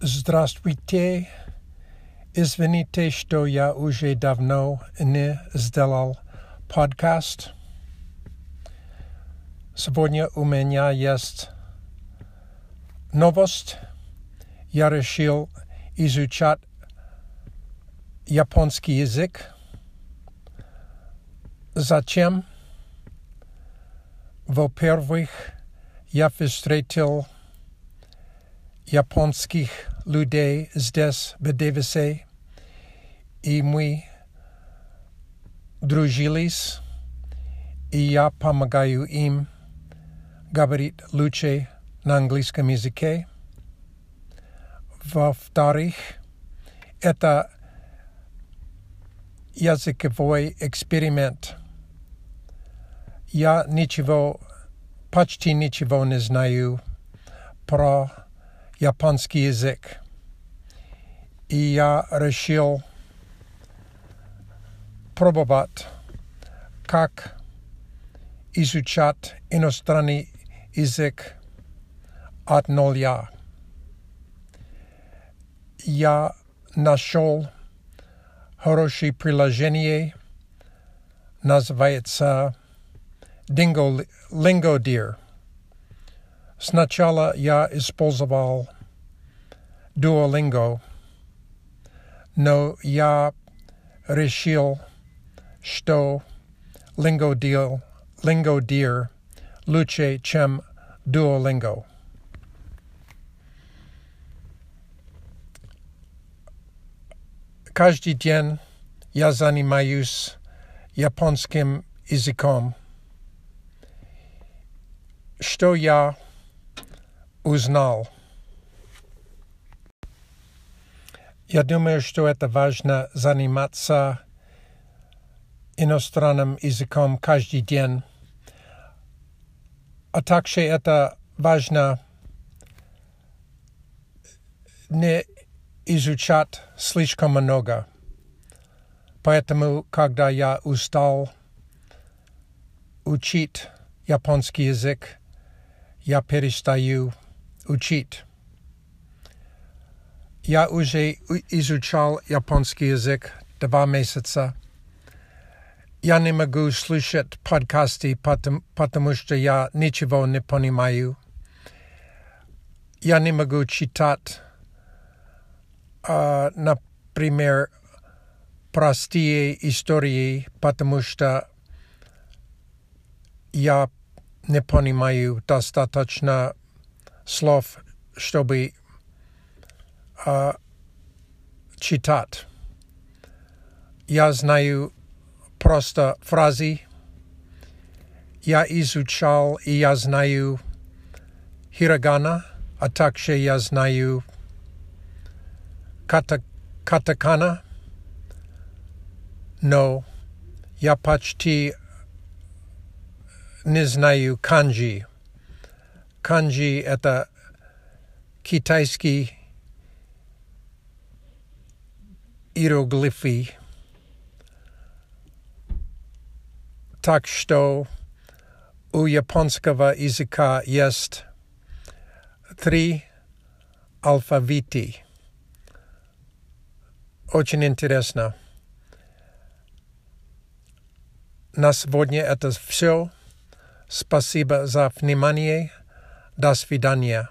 Здравствуйте. Извините, что я уже давно не сделал подкаст. Сегодня у меня есть новость. Я решил изучать японский язык. Зачем? Во-первых, я встретил японских людей здесь, в Девисе, и мы дружились, и я помогаю им говорить лучше на английском языке. Во-вторых, это языковой эксперимент. Я ничего, почти ничего не знаю про японский язык. И я решил пробовать, как изучать иностранный язык от нуля. Я нашел хорошее приложение, называется Dingo Lingo Deer. Сначала я использовал Duolingo, но я решил, что Lingo Deal, Lingo Deer лучше, чем Duolingo. Каждый день я занимаюсь японским языком. Что я узнал. Я думаю, что это важно заниматься иностранным языком каждый день. А также это важно не изучать слишком много. Поэтому, когда я устал учить японский язык, я перестаю učit. Já už izučal japonský jazyk dva měsíce. Já nemůžu slyšet podcasty, protože že já ničeho neponímaju. Já nemůžu čítat uh, například prosté historie, protože že já neponímají dostatečně слов, чтобы uh, читать. Я знаю просто фразы. Я изучал и я знаю хирогана, а также я знаю ката, катакана, но я почти не знаю канджи. Канджи — это китайский иероглифы. Так что у японского языка есть три алфавиты. Очень интересно. На сегодня это все. Спасибо за внимание. das Vidania.